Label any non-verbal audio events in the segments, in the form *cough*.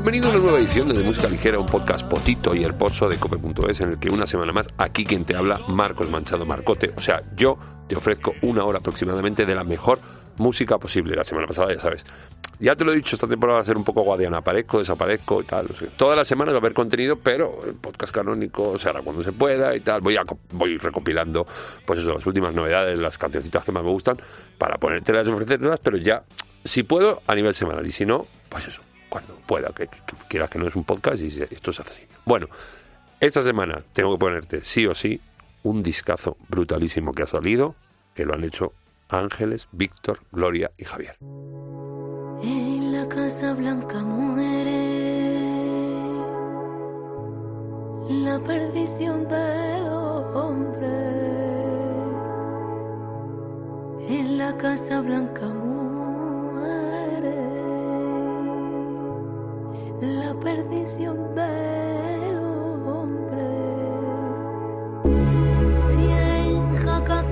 Bienvenido a una nueva edición de, Música Ligera, un podcast potito y hermoso de cope.es en el que una semana más aquí quien te habla, Marcos Manchado Marcote. O sea, yo te ofrezco una hora aproximadamente de la mejor música posible. La semana pasada, ya sabes. Ya te lo he dicho, esta temporada va a ser un poco guadiana. Aparezco, desaparezco y tal. todas las semanas va a haber contenido, pero el podcast canónico se hará cuando se pueda y tal. Voy, recopilando, pues eso, las últimas novedades, las cancioncitas que más me gustan, para ponértelas y ofrecértelas, pero ya, si puedo, a nivel semanal. Y si no, pues eso, cuando pueda, que, quieras que no es un podcast y esto se hace así. Bueno, esta semana tengo que ponerte, sí o sí, un discazo brutalísimo que ha salido, que lo han hecho Ángeles, Víctor, Gloria y Javier. En la Casa Blanca muere la perdición del hombre. En la Casa Blanca muere la perdición del hombre. Si en Jaca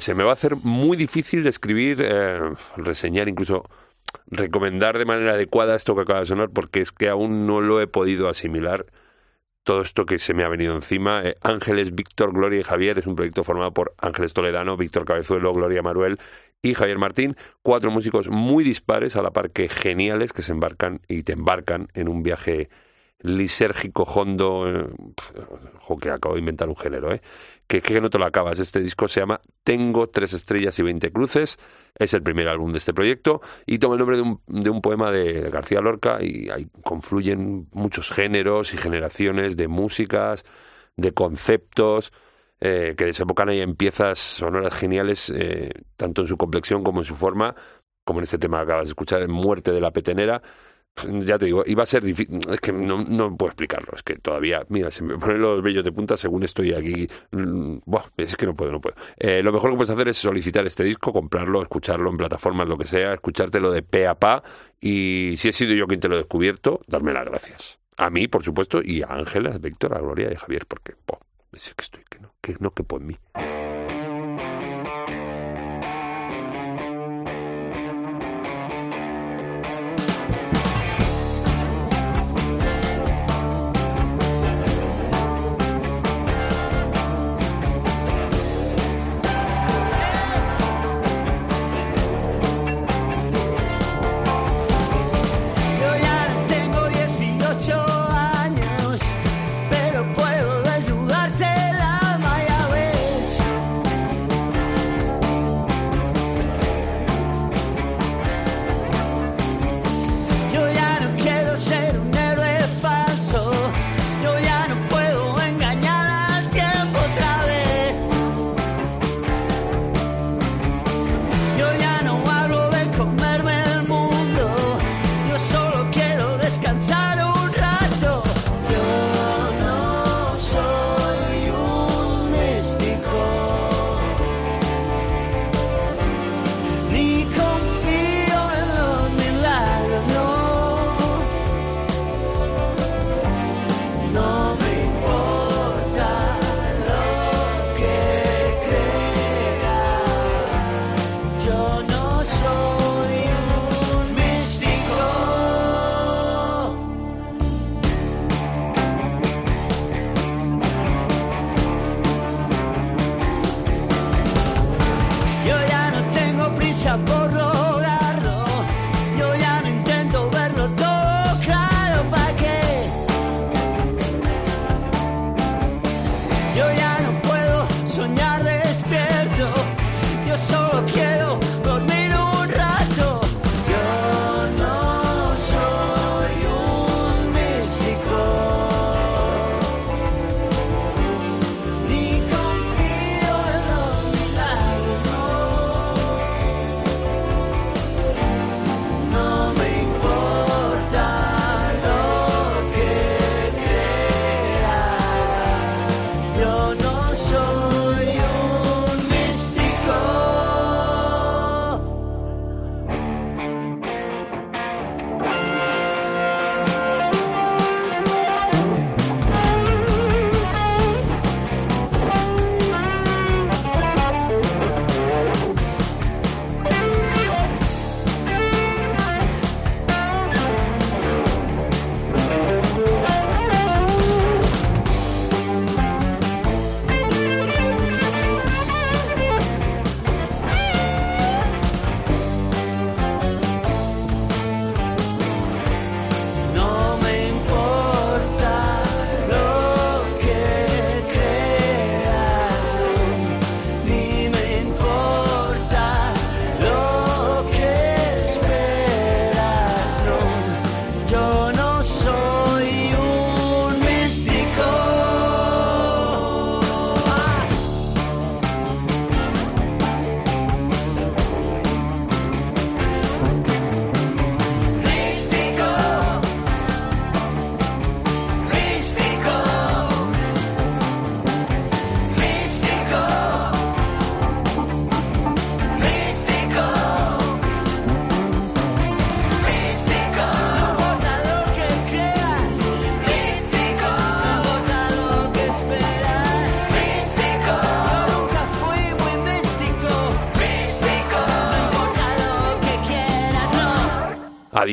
se me va a hacer muy difícil describir, eh, reseñar, incluso recomendar de manera adecuada esto que acaba de sonar, porque es que aún no lo he podido asimilar todo esto que se me ha venido encima. Eh, Ángeles, Víctor, Gloria y Javier es un proyecto formado por Ángeles Toledano, Víctor Cabezuelo, Gloria Maruel y Javier Martín, cuatro músicos muy dispares, a la par que geniales, que se embarcan y te embarcan en un viaje lisérgico, hondo, eh, que acabo de inventar un género, ¿eh? Que, que no te lo acabas. Este disco se llama Tengo tres estrellas y veinte cruces, es el primer álbum de este proyecto y toma el nombre de un, de un poema de García Lorca y ahí confluyen muchos géneros y generaciones de músicas, de conceptos, eh, que desembocan ahí en piezas sonoras geniales, eh, tanto en su complexión como en su forma, como en este tema que acabas de escuchar, Muerte de la Petenera. Ya te digo, iba a ser difícil, es que no, no puedo explicarlo, es que todavía, mira, se me ponen los vellos de punta según estoy aquí, mm, es que no puedo, no puedo. Eh, lo mejor que puedes hacer es solicitar este disco, comprarlo, escucharlo en plataformas, lo que sea, escuchártelo de pe a pa, y si he sido yo quien te lo he descubierto, darme las gracias. A mí, por supuesto, y a Ángela, a Víctor, a Gloria y a Javier, porque, es que estoy, que no, que no que por mí.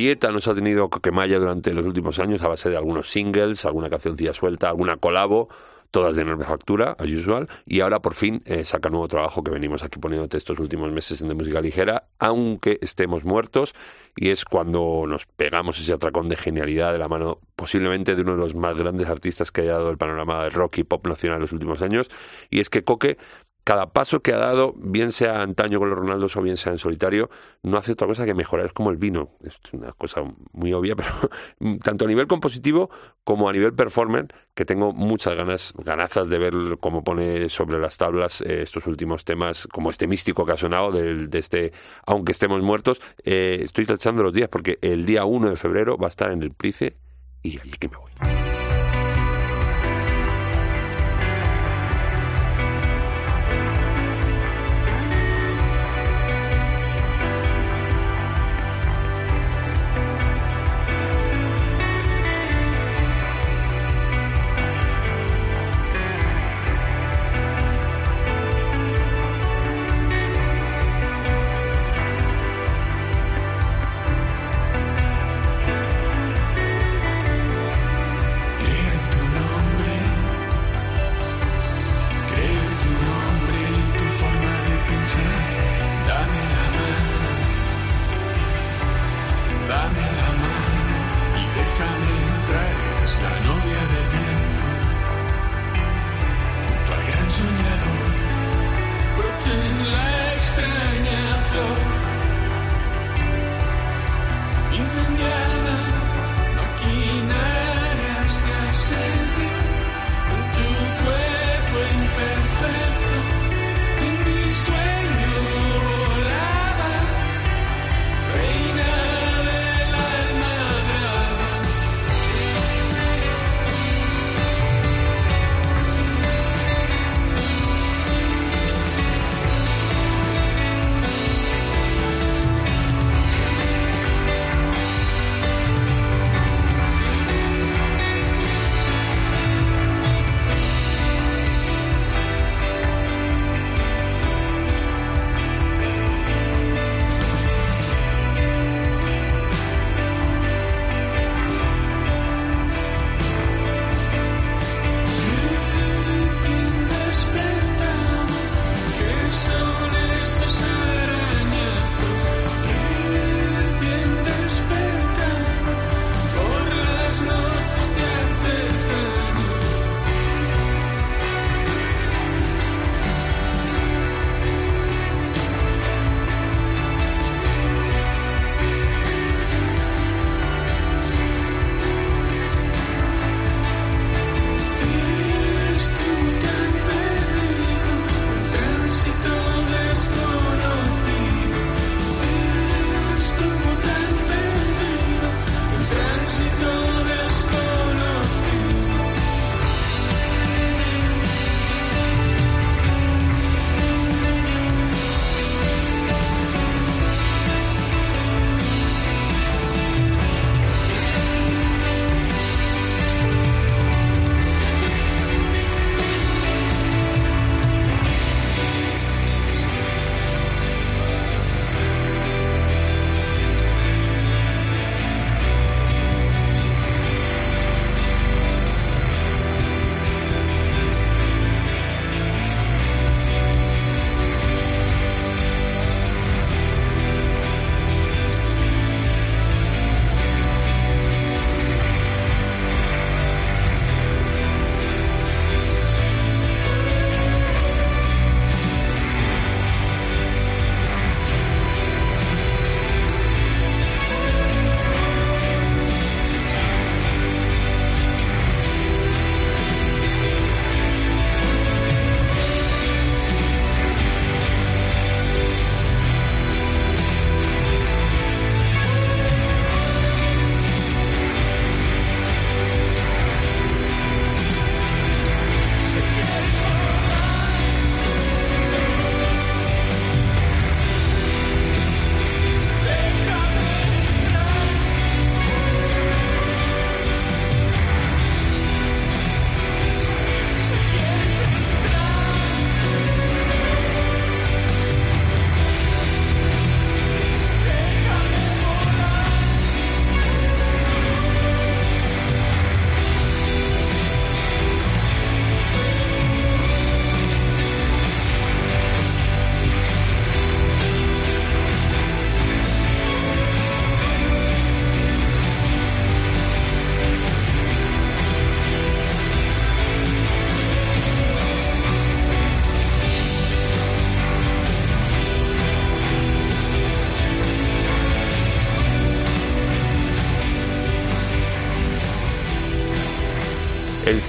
Dieta nos ha tenido Coquemaya durante los últimos años a base de algunos singles, alguna cancioncilla suelta, alguna colabo, todas de enorme factura, as usual, y ahora por fin eh, saca nuevo trabajo que venimos aquí poniéndote estos últimos meses en de música ligera, aunque estemos muertos, y es cuando nos pegamos ese atracón de genialidad de la mano posiblemente de uno de los más grandes artistas que haya dado el panorama del rock y pop nacional en los últimos años, y es que Coque cada paso que ha dado, bien sea antaño con los Ronaldos o bien sea en solitario, no hace otra cosa que mejorar. Es como el vino. Es una cosa muy obvia, *laughs* pero tanto a nivel compositivo como a nivel performance, que tengo muchas ganas, ganazas de ver cómo pone sobre las tablas eh, estos últimos temas, como este místico que ha sonado del- de, este Aunque estemos muertos. Eh, estoy tachando los días porque el día 1 de febrero va a estar en el Price y allí que me voy.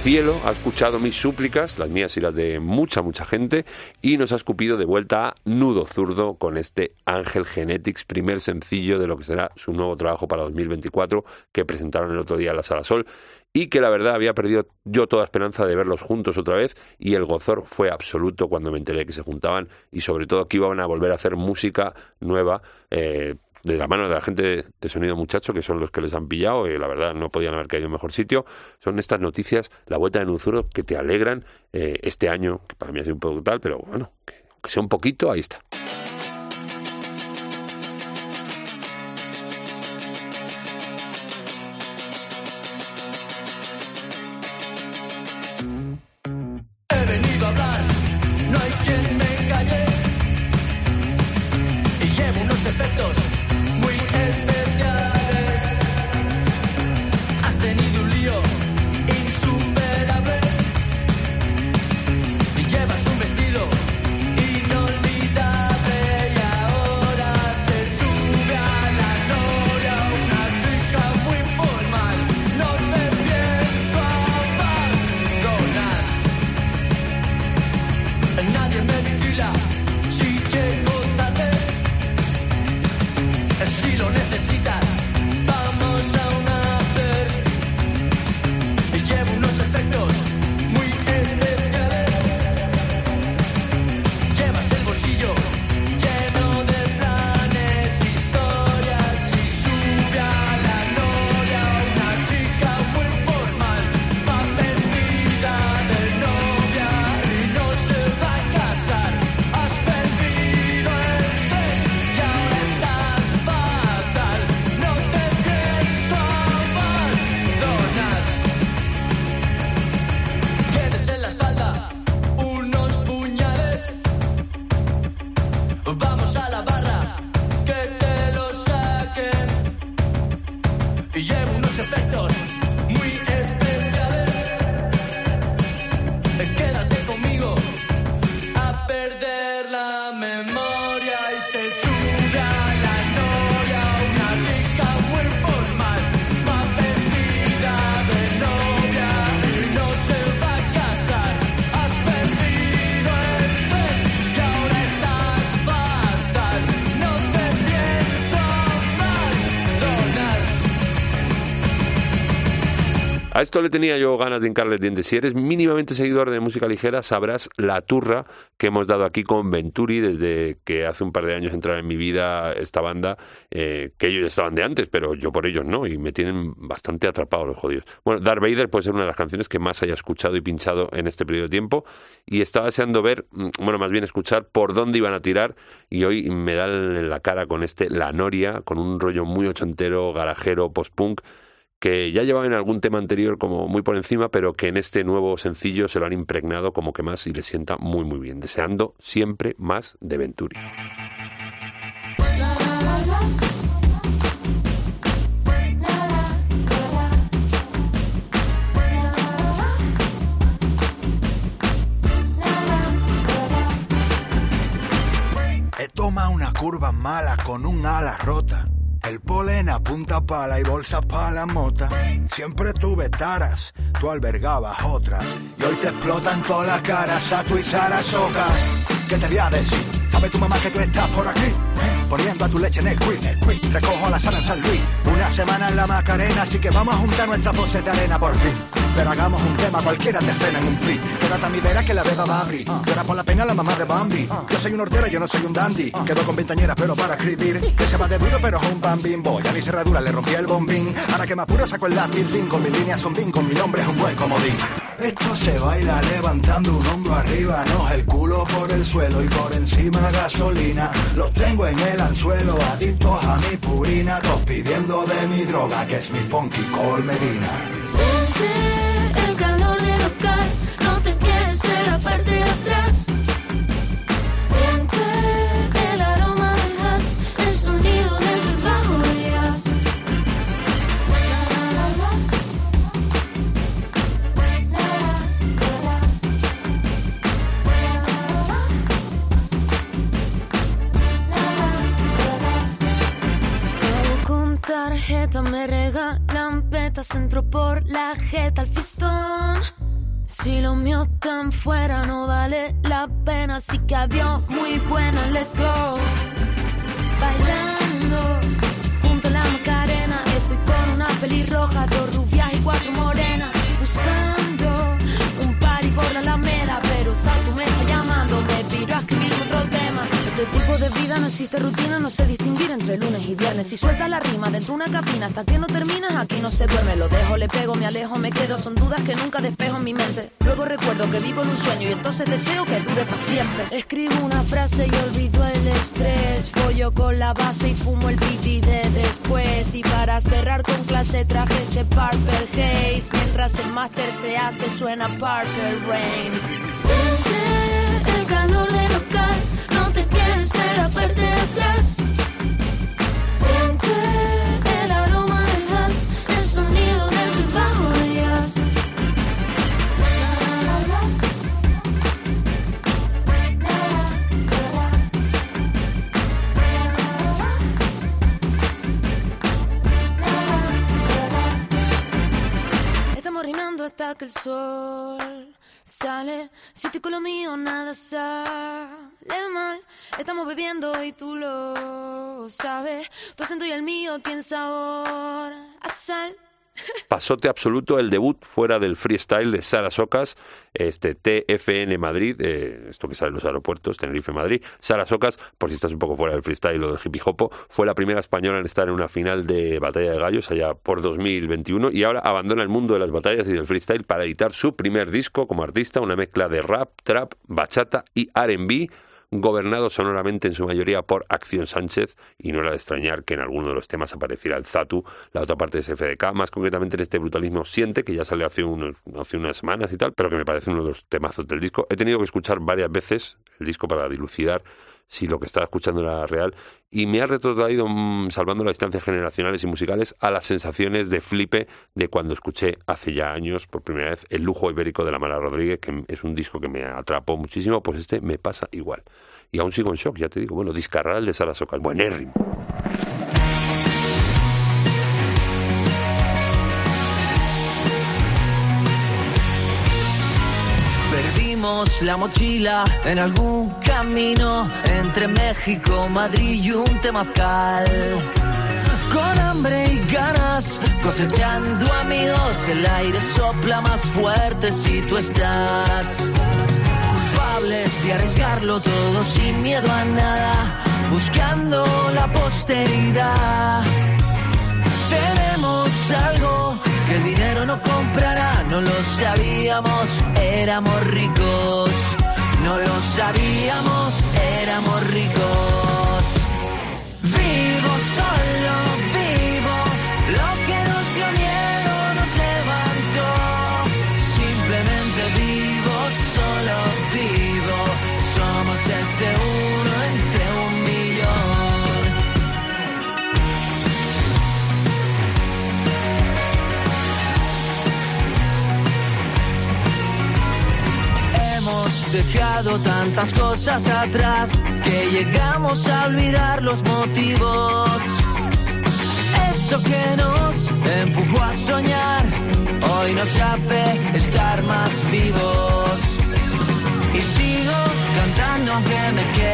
Cielo ha escuchado mis súplicas, las mías y las de mucha, mucha gente, y nos ha escupido de vuelta a Nudo Zurdo con este Ángel Genetics, primer sencillo de lo que será su nuevo trabajo para 2024, que presentaron el otro día en la Sala Sol, y que la verdad había perdido yo toda esperanza de verlos juntos otra vez, y el gozor fue absoluto cuando me enteré que se juntaban, y sobre todo que iban a volver a hacer música nueva. Eh, de la mano de la gente de Sonido Muchacho, que son los que les han pillado, y la verdad no podían haber caído en mejor sitio, son estas noticias, la vuelta de Nuzuro, que te alegran eh, este año, que para mí ha sido un poco tal, pero bueno, que, que sea un poquito, ahí está. Efectos A esto le tenía yo ganas de hincarle el diente. Si eres mínimamente seguidor de música ligera, sabrás la turra que hemos dado aquí con Venturi desde que hace un par de años entraba en mi vida esta banda, eh, que ellos estaban de antes, pero yo por ellos no, y me tienen bastante atrapado los jodidos. Bueno, Darth Vader puede ser una de las canciones que más haya escuchado y pinchado en este periodo de tiempo, y estaba deseando ver, mm, bueno, más bien escuchar por dónde iban a tirar, y hoy me da en la cara con este La Noria, con un rollo muy ochentero, garajero, post-punk, que ya llevaban algún tema anterior como muy por encima, pero que en este nuevo sencillo se lo han impregnado como que más y le sienta muy muy bien, deseando siempre más de Venturi. He tomado una curva mala con un ala rota. El polen a punta pala y bolsas pa' la mota. Siempre tuve taras, tú albergabas otras. Y hoy te explotan todas las caras, Sato y Sarasoca. ¿Qué te voy a decir? ¿Sabe tu mamá que tú estás por aquí? ¿Eh? Poniendo a tu leche en el quick. Recojo la sala en San Luis. Una semana en la Macarena, así que vamos a juntar nuestras voces de arena por fin. Pero hagamos un tema, cualquiera te frena en un fit. Quédate a mi vera que la beba va a abrir. Llora por la pena la mamá de Bambi. Yo soy un hortero, yo no soy un dandy. Quedo con ventañeras, pero para escribir. Que se va de duro, pero es un bambín boy. A mi cerradura le rompí el bombín. Ahora que me apuro, saco el lápiz, pin. Con mis líneas son bin, con mi nombre es un buen comodín. Esto se baila levantando un hombro arriba, no el culo por el suelo y por encima gasolina. Los tengo en el anzuelo, adictos a mi purina, todos pidiendo de mi droga, que es mi funky col Medina. Regalan metas entro por la jeta al fistón. Si lo mío tan fuera no vale la pena, así que adiós, muy buena, let's go. Bailando junto a la Macarena, estoy con una pelirroja, dos rubias y cuatro morenas, buscando un party por la Alameda, pero Sato me está llamando, me piro a escribir otro tema. Este tipo de vida no existe rutina, no sé distinguir entre lunes y viernes. Si sueltas la rima dentro de una cabina hasta que no terminas, aquí no se duerme. Lo dejo, le pego, me alejo, me quedo. Son dudas que nunca despejo en mi mente. Luego recuerdo que vivo en un sueño y entonces deseo que dure para siempre. Escribo una frase y olvido el estrés. Follo con la base y fumo el piti de después. Y para cerrar con clase traje este Purple Haze. Mientras el máster se hace, suena Purple Rain. Que el sol sale. Si estoy con lo mío, nada sale mal. Estamos bebiendo y tú lo sabes. Tu acento y el mío tienen sabor a sal. Pasote absoluto el debut fuera del freestyle de Sara Socas, este TFN Madrid, eh, esto que sale en los aeropuertos, Tenerife Madrid. Sara Socas, por si estás un poco fuera del freestyle o del hippie hopo, fue la primera española en estar en una final de Batalla de Gallos allá por 2021 y ahora abandona el mundo de las batallas y del freestyle para editar su primer disco como artista, una mezcla de rap, trap, bachata y R&B gobernado sonoramente en su mayoría por Acción Sánchez, y no era de extrañar que en alguno de los temas apareciera el Zatu, la otra parte es FDK, más concretamente en este brutalismo Siente, que ya salió hace, unos, hace unas semanas y tal, pero que me parece uno de los temazos del disco. He tenido que escuchar varias veces el disco para dilucidar si lo que estaba escuchando era real, y me ha retrotraído, mm, salvando las distancias generacionales y musicales, a las sensaciones de flipe de cuando escuché hace ya años, por primera vez, El lujo ibérico de la Mara Rodríguez, que es un disco que me atrapó muchísimo, pues este me pasa igual. Y aún sigo en shock, ya te digo, bueno, Discarral de Sara Socas, buenérrimo. La mochila en algún camino entre México, Madrid y un temazcal. Con hambre y ganas, cosechando amigos, el aire sopla más fuerte si tú estás. Culpables de arriesgarlo todo sin miedo a nada, buscando la posteridad. Tenemos algo que el dinero no comprará, no lo sabíamos, éramos ricos. No lo sabíamos, éramos ricos. Vivo solo, dejado tantas cosas atrás que llegamos a olvidar los motivos. Eso que nos empujó a soñar hoy nos hace estar más vivos. Y sigo cantando aunque me quede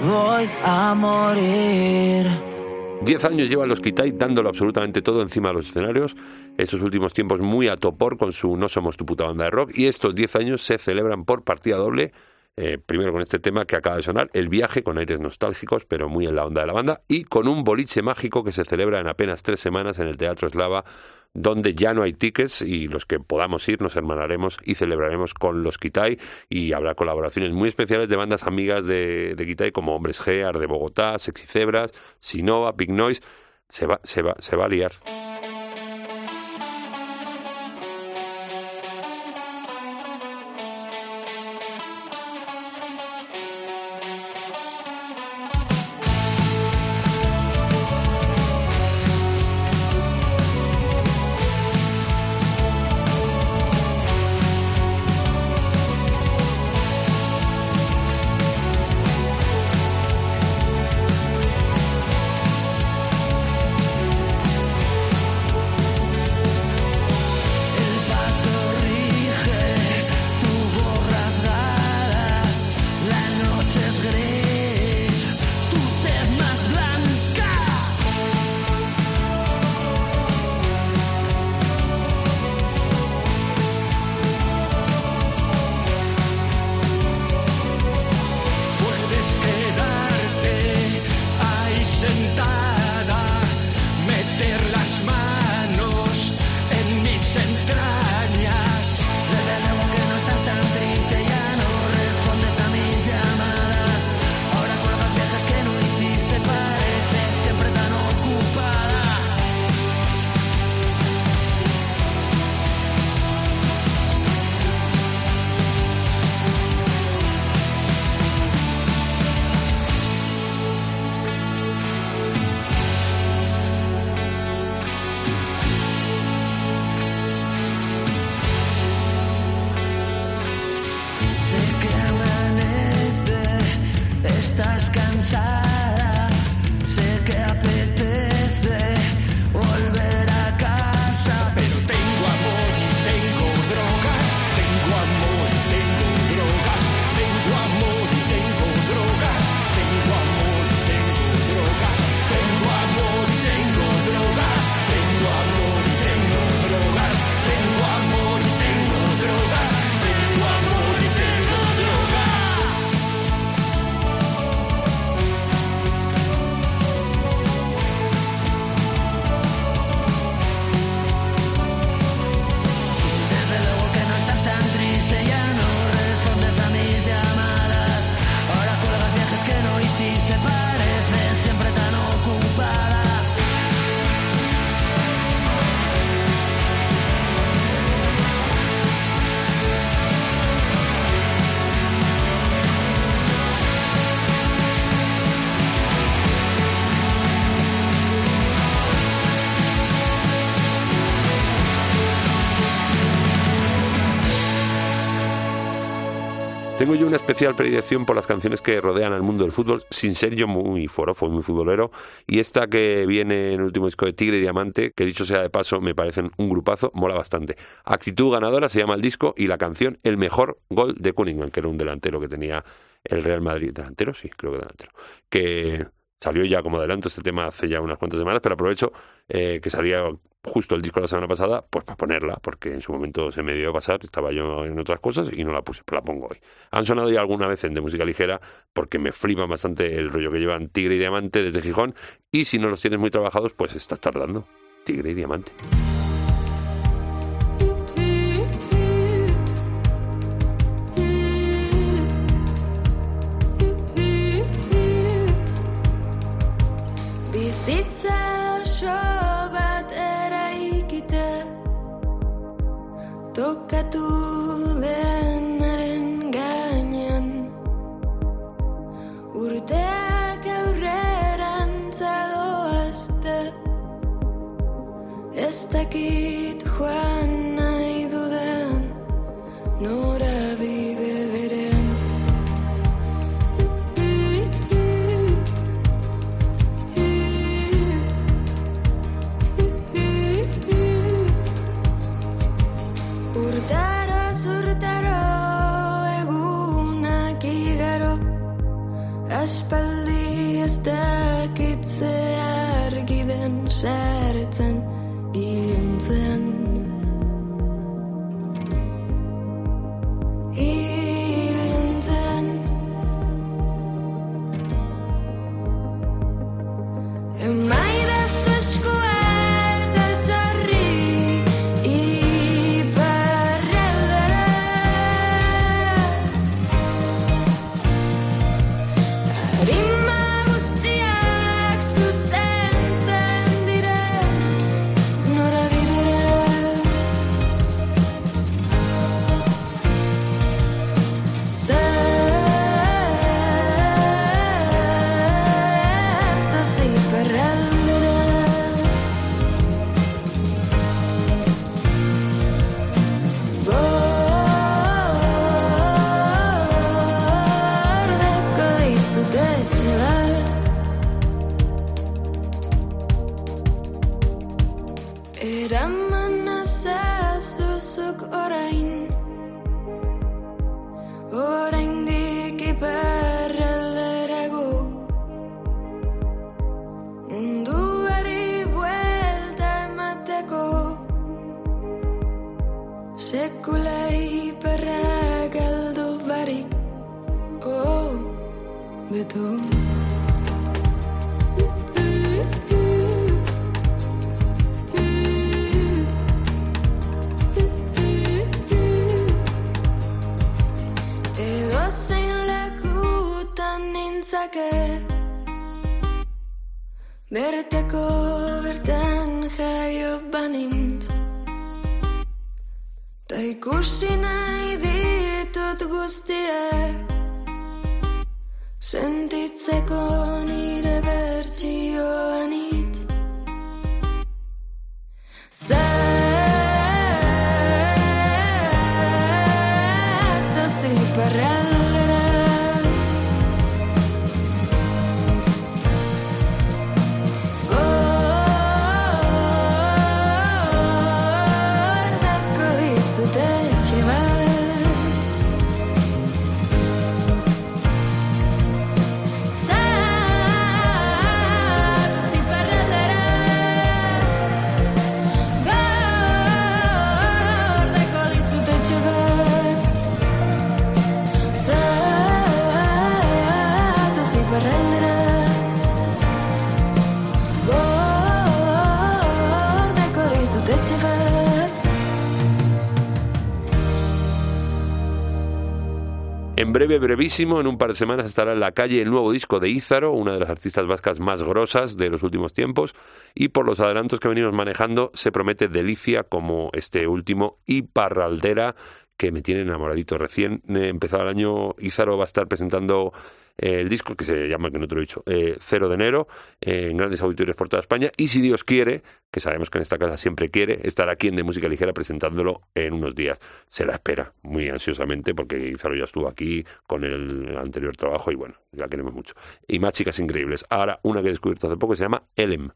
voy a morir. Diez años llevan los Kitai dándolo absolutamente todo encima de los escenarios. Estos últimos tiempos muy a topor con su No somos tu puta banda de rock. Y estos diez años se celebran por partida doble. Eh, primero con este tema que acaba de sonar, El viaje, con aires nostálgicos, pero muy en la onda de la banda. Y con un boliche mágico que se celebra en apenas tres semanas en el Teatro Eslava donde ya no hay tickets y los que podamos ir nos hermanaremos y celebraremos con los Kitai y habrá colaboraciones muy especiales de bandas amigas de, Kitai como Hombres G, de Bogotá, Sexy Zebras, Sinova, Big Noise. Se va, se va, se va a liar. Tengo yo una especial predilección por las canciones que rodean al mundo del fútbol, sin ser yo muy forofo y muy futbolero. Y esta que viene en el último disco de Tigre y Diamante, que dicho sea de paso, me parecen un grupazo, mola bastante. Actitud ganadora se llama el disco y la canción El mejor gol de Cunningham, que era un delantero que tenía el Real Madrid. ¿Delantero? Sí, creo que delantero. Que salió ya como adelanto este tema hace ya unas cuantas semanas, pero aprovecho eh, que salía justo el disco de la semana pasada, pues para ponerla, porque en su momento se me dio a pasar, estaba yo en otras cosas y no la puse, pues la pongo hoy. Han sonado ya alguna vez en de música ligera, porque me flipa bastante el rollo que llevan Tigre y Diamante desde Gijón, y si no los tienes muy trabajados, pues estás tardando. Tigre y Diamante. Ez dakit joan nahi dudan Norabide berean Urtaro zurtaro egunak igaro Aspaldi dakitze argi den sartzen brevísimo, en un par de semanas estará en la calle el nuevo disco de Ízaro, una de las artistas vascas más grosas de los últimos tiempos, y por los adelantos que venimos manejando, se promete delicia como este último y Parraldera, que me tiene enamoradito. Recién eh, empezado el año, Ízaro va a estar presentando eh, el disco que se llama, que no te lo he dicho, eh, Cero de enero, eh, en grandes auditorios por toda España, y si Dios quiere, que sabemos que en esta casa siempre quiere, estar aquí en De Música Ligera presentándolo en unos días. Se la espera muy ansiosamente porque Izaro ya estuvo aquí con el anterior trabajo y bueno, la queremos mucho. Y más chicas increíbles. Ahora una que he descubierto hace poco que se llama Elem.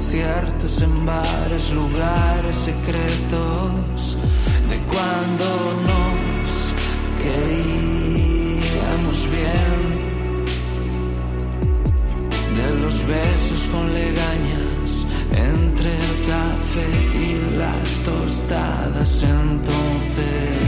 Conciertos, en bares, lugares secretos, de cuando nos queríamos bien, de los besos con legañas entre el café y las tostadas. Entonces,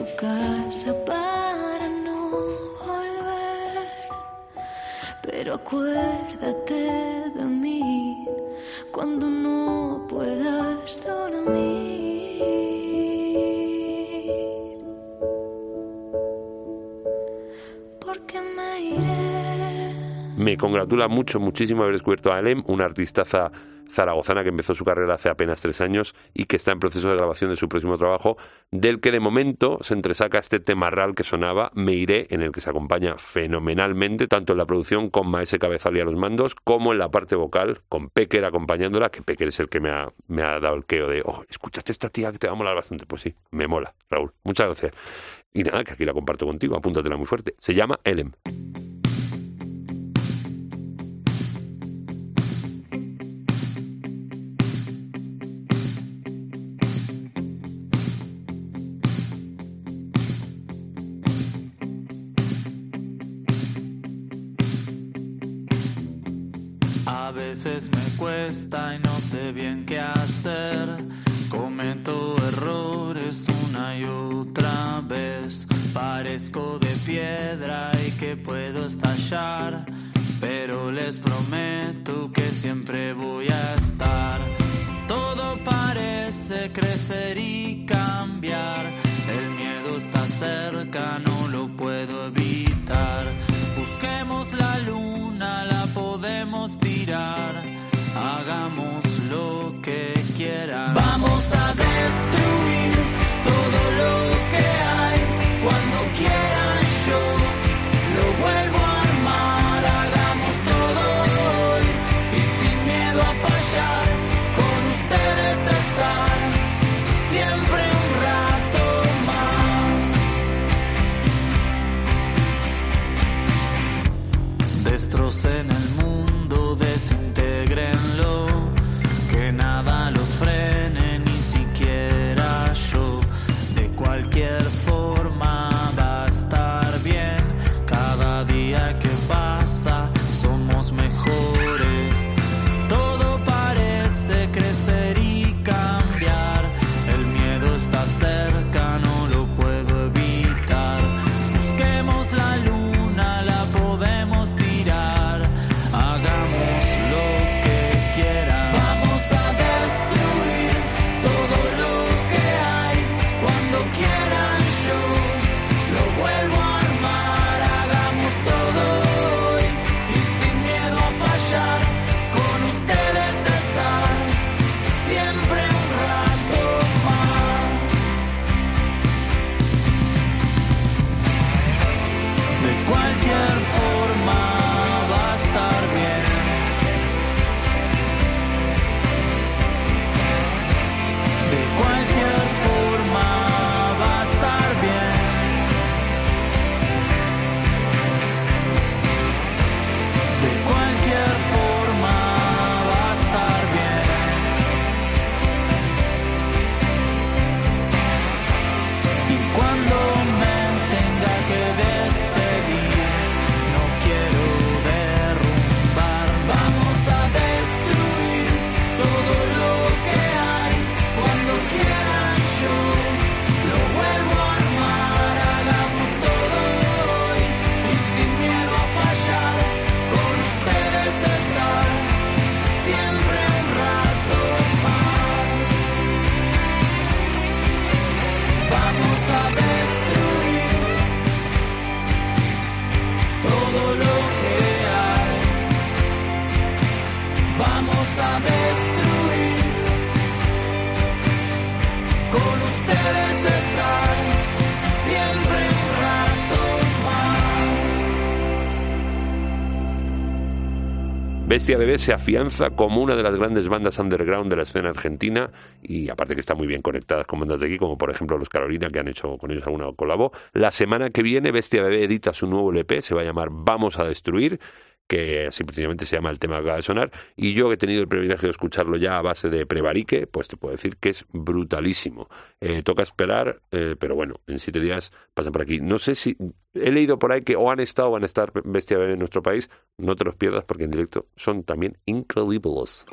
tu casa para no volver. Pero acuérdate de mí cuando no puedas dormir. Porque me iré. Me congratula mucho, muchísimo haber descubierto a Alem, una artistaza zaragozana que empezó su carrera hace apenas tres años y que está en proceso de grabación de su próximo trabajo, del que de momento se entresaca este tema real que sonaba, Me Iré, en el que se acompaña fenomenalmente, tanto en la producción con Maese Cabezal y a los mandos, como en la parte vocal, con Pecker acompañándola, que Pecker es el que me ha, me ha dado el queo de, oh, escúchate esta tía que te va a molar bastante. Pues sí, me mola, Raúl. Muchas gracias. Y nada, que aquí la comparto contigo, apúntatela muy fuerte. Se llama Elem. Y no sé bien qué hacer. Cometo errores una y otra vez. Parezco de piedra y que puedo estallar. Pero les prometo que siempre voy a estar. Todo parece crecer y cambiar. El miedo está cerca, no lo puedo evitar. Busquemos la luna, la podemos tirar. Hagamos lo que quieran. Vamos a destruir Bestia Bebé se afianza como una de las grandes bandas underground de la escena argentina y aparte que está muy bien conectadas con bandas de aquí, como por ejemplo los Carolina, que han hecho con ellos alguna colabo. La semana que viene Bestia Bebé edita su nuevo LP, se va a llamar Vamos a Destruir que simplemente se llama el tema que acaba de sonar, y yo que he tenido el privilegio de escucharlo ya a base de prevarique, pues te puedo decir que es brutalísimo. Eh, toca esperar, eh, pero bueno, en siete días pasan por aquí. No sé si he leído por ahí que o han estado o van a estar Bestia Bebé en nuestro país, no te los pierdas porque en directo son también increíbles.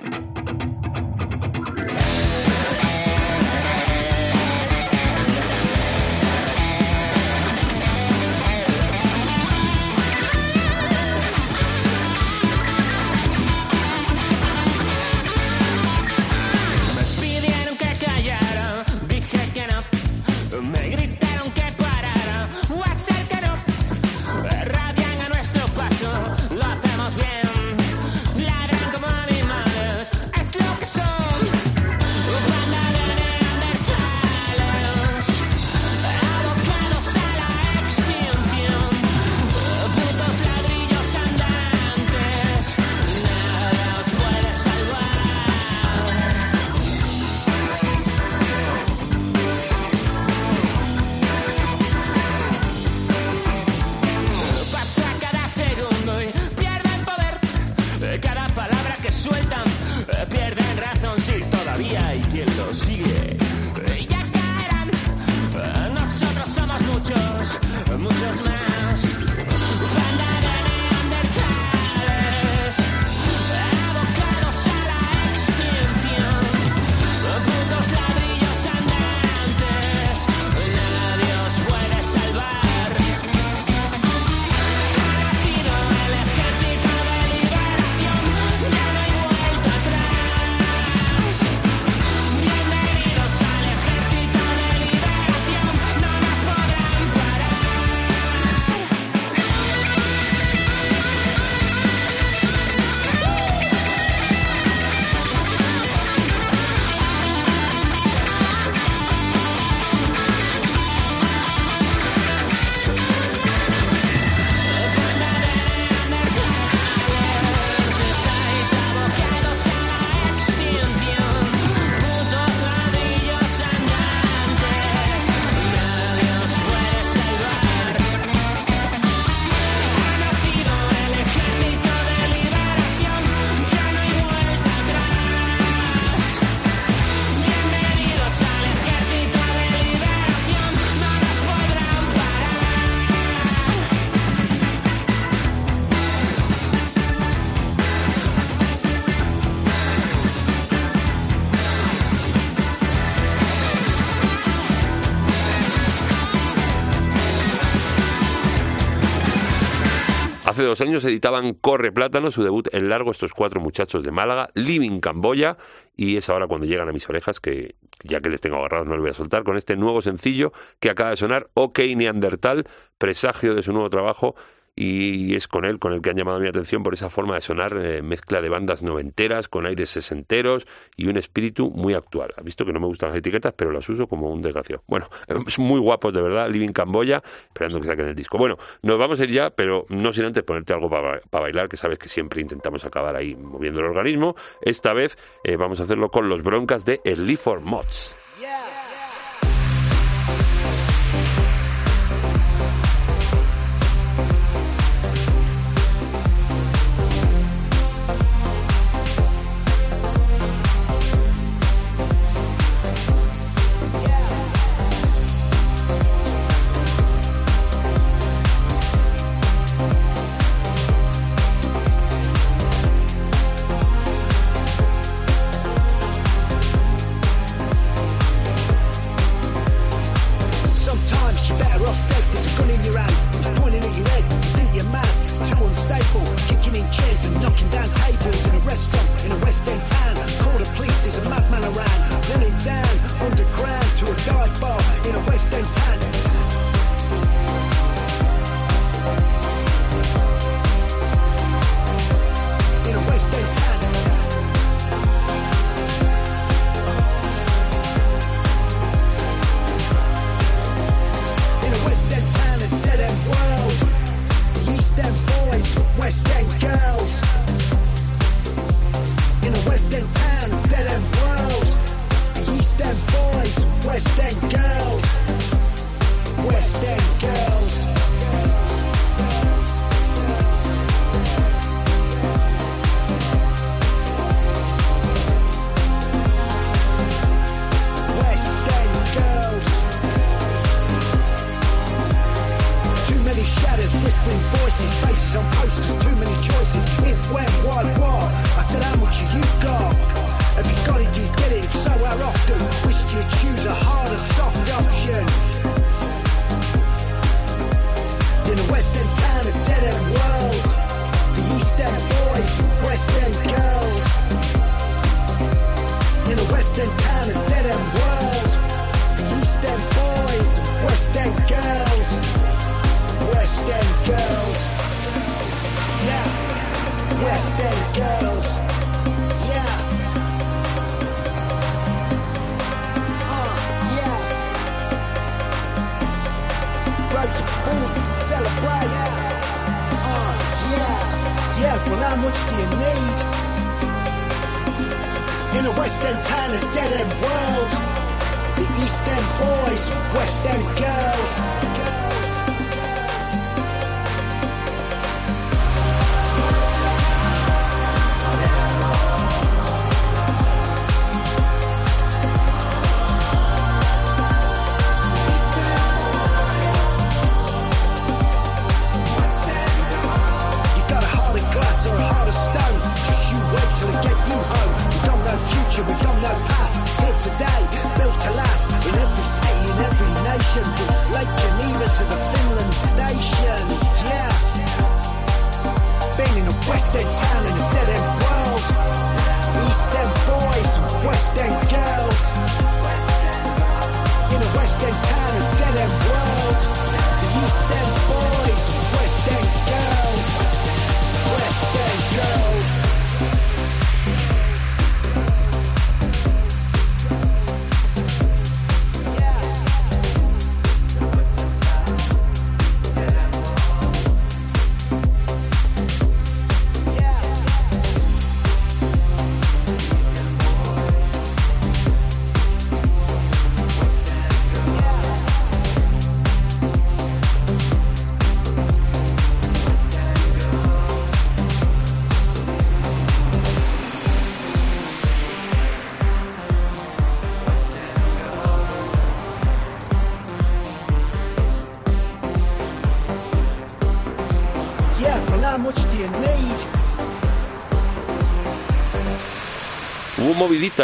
Hace dos años editaban Corre Plátano, su debut en largo, estos cuatro muchachos de Málaga, Living Camboya, y es ahora cuando llegan a mis orejas, que ya que les tengo agarrados no les voy a soltar, con este nuevo sencillo que acaba de sonar, OK Neandertal, presagio de su nuevo trabajo, y es con él con el que han llamado mi atención por esa forma de sonar, eh, mezcla de bandas noventeras con aires sesenteros y un espíritu muy actual. Has visto que no me gustan las etiquetas, pero las uso como un desgraciado. Bueno, *laughs* es muy guapos de verdad, Living Camboya, esperando que saquen el disco. Bueno, nos vamos a ir ya, pero no sin antes ponerte algo para bailar, que sabes que siempre intentamos acabar ahí moviendo el organismo. Esta vez eh, vamos a hacerlo con los broncas de El Lee for Mods. Thank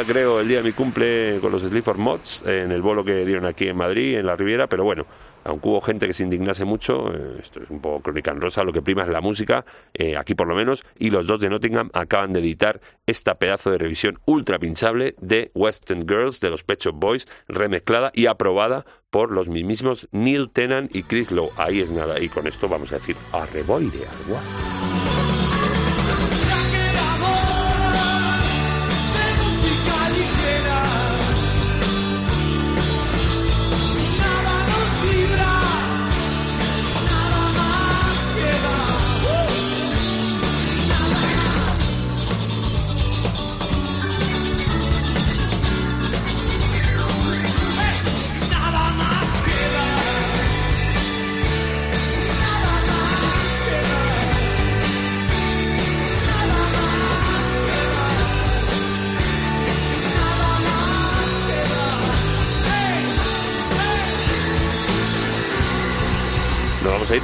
Creo, el día de mi cumple con los Sleaford Mods en el bolo que dieron aquí en Madrid, en la Riviera, pero bueno, aunque hubo gente que se indignase mucho, eh, esto es un poco crónica en rosa, lo que prima es la música, eh, aquí por lo menos, y los dos de Nottingham acaban de editar esta pedazo de revisión ultra pinchable de Western Girls de los Pet Shop Boys, remezclada y aprobada por los mismos Neil Tennant y Chris Lowe. Ahí es nada, y con esto vamos a decir arreboire, agua.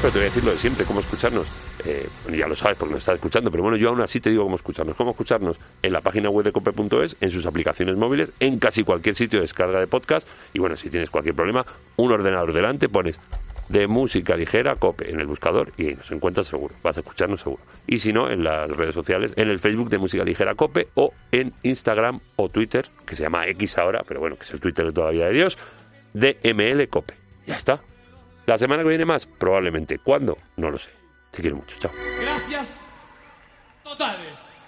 Pero te voy a decir lo de siempre, cómo escucharnos. Eh, ya lo sabes porque nos estás escuchando, pero bueno, yo aún así te digo cómo escucharnos. Cómo escucharnos en la página web de cope.es, en sus aplicaciones móviles, en casi cualquier sitio de descarga de podcast. Y bueno, si tienes cualquier problema, un ordenador delante, pones de música ligera cope en el buscador y ahí nos encuentras seguro. Vas a escucharnos seguro. Y si no, en las redes sociales, en el Facebook de música ligera cope o en Instagram o Twitter, que se llama X ahora, pero bueno, que es el Twitter de toda la vida de Dios, de ML Cope. Ya está. La semana que viene más, probablemente. ¿Cuándo? No lo sé. Te quiero mucho. Chao. Gracias totales.